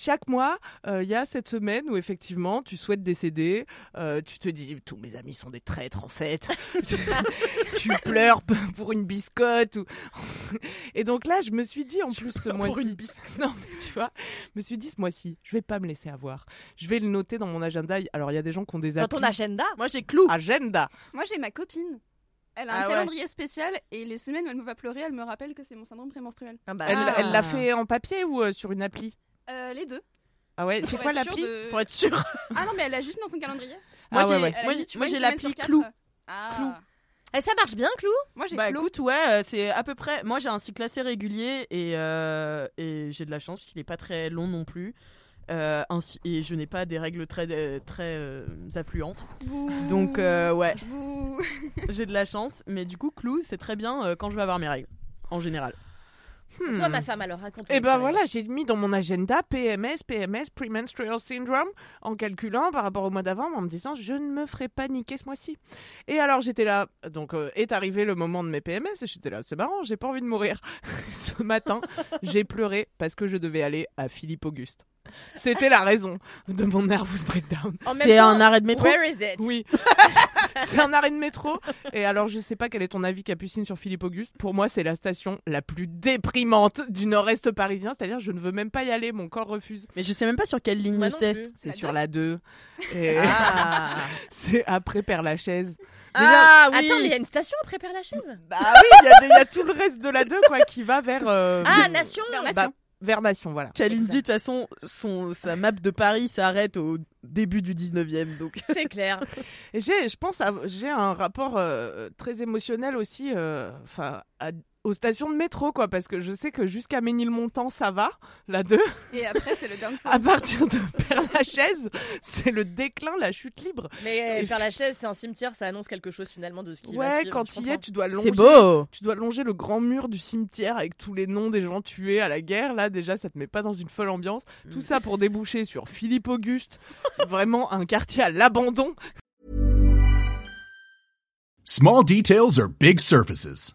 Chaque mois, euh, il y a cette semaine où effectivement tu souhaites décéder, euh, tu te dis tous mes amis sont des traîtres en fait, tu pleures pour une biscotte ou... et donc là je me suis dit en plus ce mois-ci, pour une biscotte. non tu vois, je me suis dit ce mois-ci je vais pas me laisser avoir, je vais le noter dans mon agenda. Alors il y a des gens qui ont des Dans ton agenda Moi j'ai clou. agenda. Moi, j'ai ma copine. Elle a Ah un ouais. calendrier spécial et les semaines où elle me va pleurer, elle me rappelle que c'est mon syndrome prémenstruel. Ah bah, elle l'a fait en papier ou euh, sur une appli? Euh, les deux. Ah ouais, c'est quoi l'appli de- Pour être sûr. Ah non, mais elle l'a juste dans son calendrier. Moi Ah ouais, j'ai ouais. A moi, j'ai- semaine l'appli clou. Ah. Clou. Et ça marche bien, Clou Moi, j'ai Bah écoute, ouais, euh, c'est à peu près. Moi j'ai un cycle assez régulier et, euh, et j'ai de la chance qu'il est pas très long non plus. Euh, ainsi, et je n'ai pas des règles très, très euh, affluentes. Bouh. Donc euh, ouais, j'ai de la chance. Mais du coup, clou, c'est très bien euh, quand je vais avoir mes règles, en général. Hmm. Toi, ma femme, alors raconte. Et ben voilà, j'ai mis dans mon agenda PMS, PMS, Premenstrual Syndrome, en calculant par rapport au mois d'avant, en me disant je ne me ferai pas niquer ce mois-ci. Et alors j'étais là, donc euh, est arrivé le moment de mes PMS, et j'étais là, c'est marrant, j'ai pas envie de mourir. ce matin, j'ai pleuré parce que je devais aller à Philippe Auguste. C'était la raison de mon nervous breakdown. C'est un arrêt de métro? Where is it? Oui, c'est un arrêt de métro. Et alors, je sais pas quel est ton avis, Capucine, sur Philippe Auguste. Pour moi, c'est la station la plus déprimante du nord-est parisien. C'est-à-dire, je ne veux même pas y aller, mon corps refuse. Mais je sais même pas sur quelle ligne c'est. C'est La sur deux la 2. Et Ah. c'est après Père-Lachaise. Ah oui. Attends, mais il y a une station après Père Lachaise Bah oui, il y, a des- il y a tout le reste de la 2, quoi, qui va vers. euh, Ah, Nation Vers bah, Nation. vers Nation, voilà. Kalindi, de toute façon, son, sa map de Paris s'arrête au début du 19e. Donc. C'est clair. J'ai, je pense, j'ai un rapport euh, très émotionnel aussi, euh, enfin, à- aux stations de métro, quoi, parce que je sais que jusqu'à Ménilmontant, ça va, la 2. Et après, c'est le downfall. À partir de Père-Lachaise, c'est le déclin, la chute libre. Mais Père Lachaise, c'est un cimetière, ça annonce quelque chose finalement de ce qui va Ouais, suivre. quand je il y comprends. es, tu dois longer. C'est beau. Tu dois longer le grand mur du cimetière avec tous les noms des gens tués à la guerre. Là, déjà, ça te met pas dans une folle ambiance. Tout ça pour déboucher sur Philippe Auguste. Vraiment un quartier à l'abandon. Small details are big surfaces.